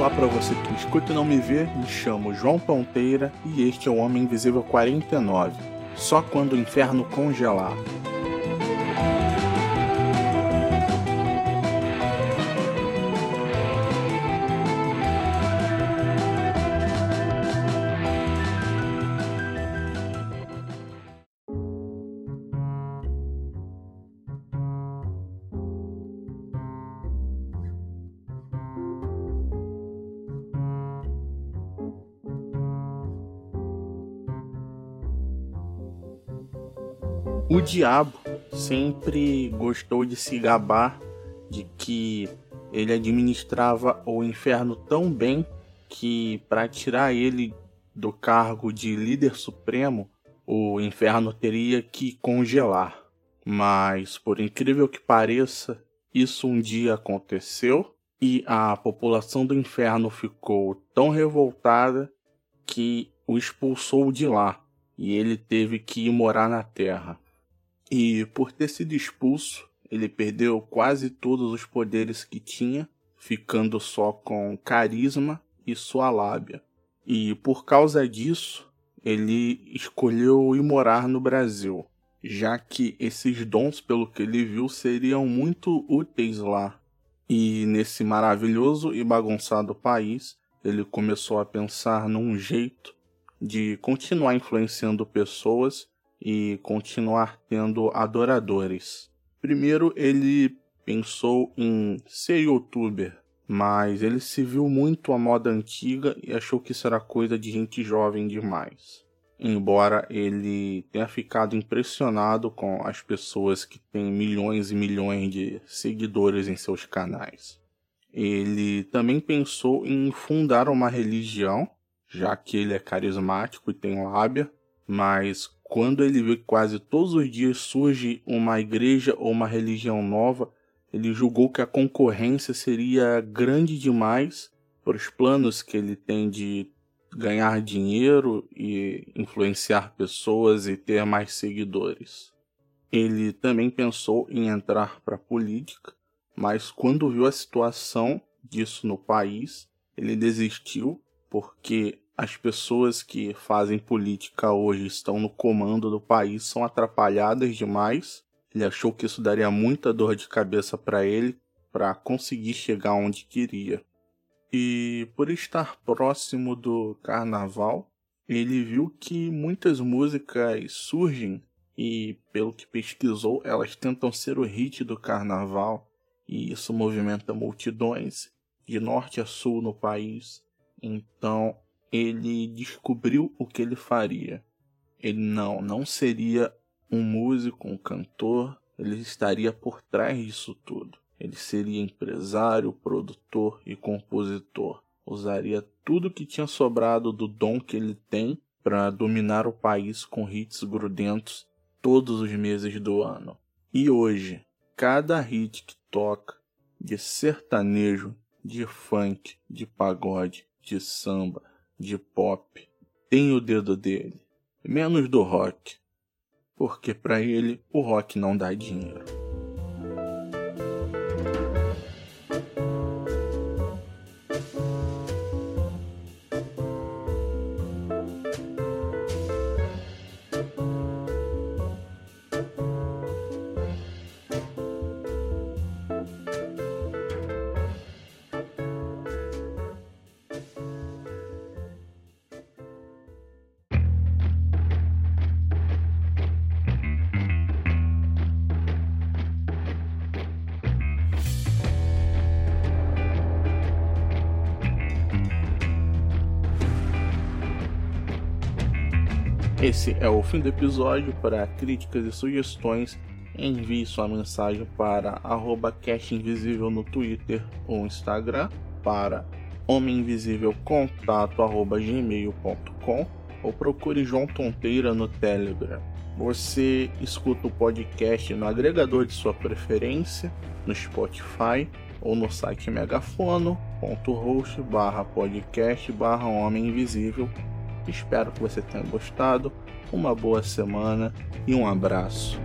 Olá para você que escuta e não me vê, me chamo João Ponteira e este é o Homem Invisível 49. Só quando o inferno congelar. O diabo sempre gostou de se gabar de que ele administrava o inferno tão bem que, para tirar ele do cargo de líder supremo, o inferno teria que congelar. Mas, por incrível que pareça, isso um dia aconteceu e a população do inferno ficou tão revoltada que o expulsou de lá e ele teve que ir morar na terra. E por ter sido expulso, ele perdeu quase todos os poderes que tinha, ficando só com carisma e sua lábia. E por causa disso, ele escolheu ir morar no Brasil, já que esses dons, pelo que ele viu, seriam muito úteis lá. E nesse maravilhoso e bagunçado país, ele começou a pensar num jeito de continuar influenciando pessoas e continuar tendo adoradores. Primeiro, ele pensou em ser youtuber, mas ele se viu muito à moda antiga e achou que isso era coisa de gente jovem demais. Embora ele tenha ficado impressionado com as pessoas que têm milhões e milhões de seguidores em seus canais. Ele também pensou em fundar uma religião, já que ele é carismático e tem lábia, mas quando ele viu que quase todos os dias surge uma igreja ou uma religião nova, ele julgou que a concorrência seria grande demais para os planos que ele tem de ganhar dinheiro e influenciar pessoas e ter mais seguidores. Ele também pensou em entrar para a política, mas quando viu a situação disso no país, ele desistiu porque as pessoas que fazem política hoje estão no comando do país são atrapalhadas demais. Ele achou que isso daria muita dor de cabeça para ele para conseguir chegar onde queria. E por estar próximo do carnaval, ele viu que muitas músicas surgem e, pelo que pesquisou, elas tentam ser o hit do carnaval e isso movimenta multidões de norte a sul no país. Então, ele descobriu o que ele faria. Ele não, não seria um músico, um cantor, ele estaria por trás disso tudo. Ele seria empresário, produtor e compositor. Usaria tudo que tinha sobrado do dom que ele tem para dominar o país com hits grudentos todos os meses do ano. E hoje, cada hit que toca, de sertanejo, de funk, de pagode, de samba, de pop. Tem o dedo dele, menos do rock, porque para ele o rock não dá dinheiro. Esse é o fim do episódio. Para críticas e sugestões, envie sua mensagem para @castinvisível no Twitter ou Instagram, para homeminvisívelcontato@gmail.com ou procure João Tonteira no Telegram. Você escuta o podcast no agregador de sua preferência, no Spotify ou no site megafono.host barra podcast barra homem invisível Espero que você tenha gostado. Uma boa semana e um abraço.